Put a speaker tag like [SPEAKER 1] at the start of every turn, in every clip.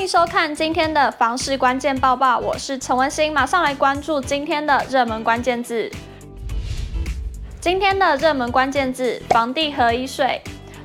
[SPEAKER 1] 欢迎收看今天的房市关键报报，我是陈文心，马上来关注今天的热门关键字。今天的热门关键字：房地合一税。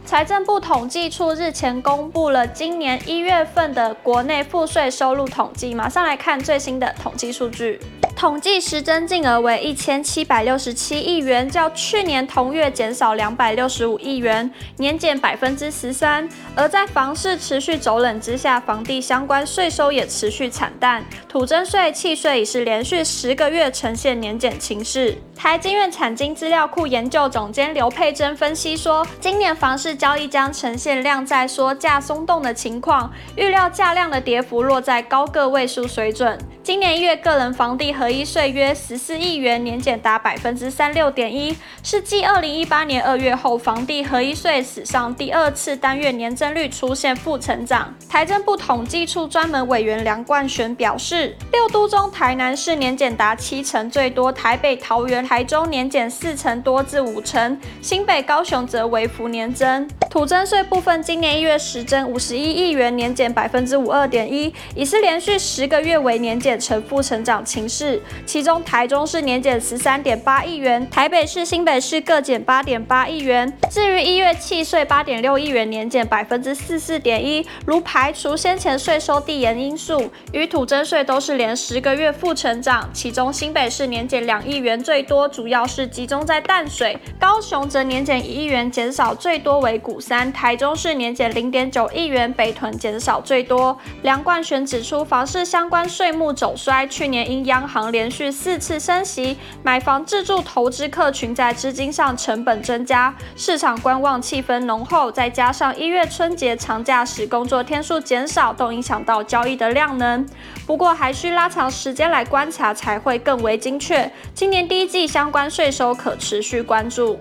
[SPEAKER 1] 财政部统计处日前公布了今年一月份的国内赋税收入统计，马上来看最新的统计数据。统计实增净额为一千七百六十七亿元，较去年同月减少两百六十五亿元，年减百分之十三。而在房市持续走冷之下，房地相关税收也持续惨淡，土增税、契税已是连续十个月呈现年减情势。台经院产经资料库研究总监刘佩珍分析说，今年房市交易将呈现量在缩、价松动的情况，预料价量的跌幅落在高个位数水准。今年一月个人房地合一税约十四亿元，年减达百分之三六点一，是继二零一八年二月后房地合一税史上第二次单月年增率出现负成长。财政部统计处专门委员梁冠璇表示，六都中台南市年减达七成最多，台北、桃园、台中年减四成多至五成，新北、高雄则为幅年增。土增税部分，今年一月实增五十一亿元，年减百分之五二点一，已是连续十个月为年减。呈负成长情势，其中台中市年减十三点八亿元，台北市、新北市各减八点八亿元。至于一月契税八点六亿元，年减百分之四四点一。如排除先前税收递延因素，与土增税都是连十个月负成长。其中新北市年减两亿元最多，主要是集中在淡水；高雄则年减一亿元，减少最多为鼓三；台中市年减零点九亿元，北屯减少最多。梁冠璇指出，房市相关税目走衰，去年因央行连续四次升息，买房自住投资客群在资金上成本增加，市场观望气氛浓厚，再加上一月春节长假时工作天数减少，都影响到交易的量能。不过还需拉长时间来观察才会更为精确。今年第一季相关税收可持续关注。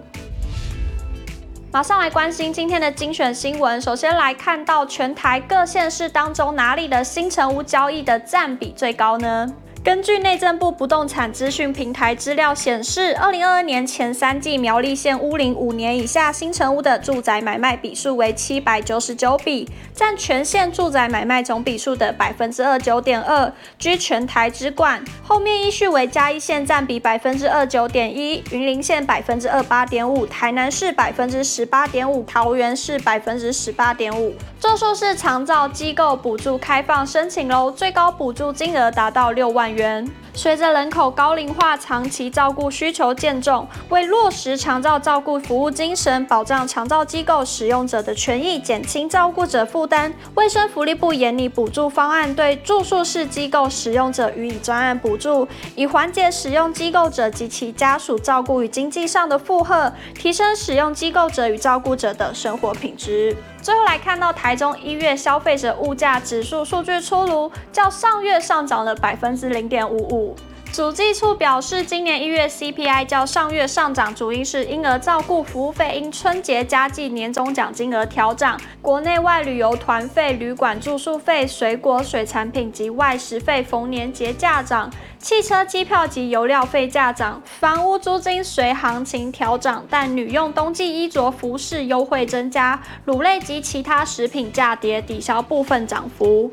[SPEAKER 1] 马上来关心今天的精选新闻。首先来看到全台各县市当中，哪里的新城屋交易的占比最高呢？根据内政部不动产资讯平台资料显示，二零二二年前三季苗栗县屋龄五年以下新成屋的住宅买卖笔数为七百九十九笔，占全县住宅买卖总笔数的百分之二九点二，居全台之冠。后面依序为嘉义县占比百分之二九点一，云林县百分之二八点五，台南市百分之十八点五，桃园市百分之十八点五。中数是长照机构补助开放申请喽，最高补助金额达到六万元。随着人口高龄化，长期照顾需求渐重，为落实长照照顾服务精神，保障长照机构使用者的权益，减轻照顾者负担，卫生福利部研拟补助方案，对住宿式机构使用者予以专案补助，以缓解使用机构者及其家属照顾与经济上的负荷，提升使用机构者与照顾者的生活品质。最后来看到台中一月消费者物价指数数据出炉，较上月上涨了百分之零点五五。主计处表示，今年一月 CPI 较上月上涨，主因是婴儿照顾服务费因春节加计年终奖金额调涨，国内外旅游团费、旅馆住宿费、水果、水产品及外食费逢年节价涨。汽车、机票及油料费价涨，房屋租金随行情调涨，但女用冬季衣着、服饰优惠增加，乳类及其他食品价跌，抵消部分涨幅。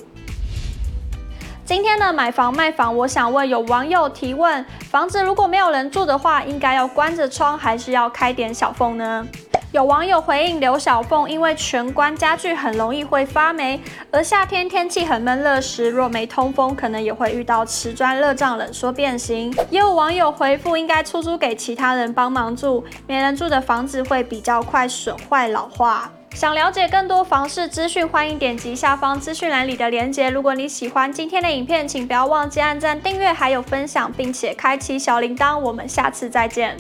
[SPEAKER 1] 今天呢买房卖房，我想问有网友提问：房子如果没有人住的话，应该要关着窗，还是要开点小缝呢？有网友回应刘小凤，因为全关家具很容易会发霉，而夏天天气很闷热时，若没通风，可能也会遇到瓷砖热胀冷缩变形。也有网友回复，应该出租给其他人帮忙住，没人住的房子会比较快损坏老化。想了解更多房市资讯，欢迎点击下方资讯栏里的链接。如果你喜欢今天的影片，请不要忘记按赞、订阅，还有分享，并且开启小铃铛。我们下次再见。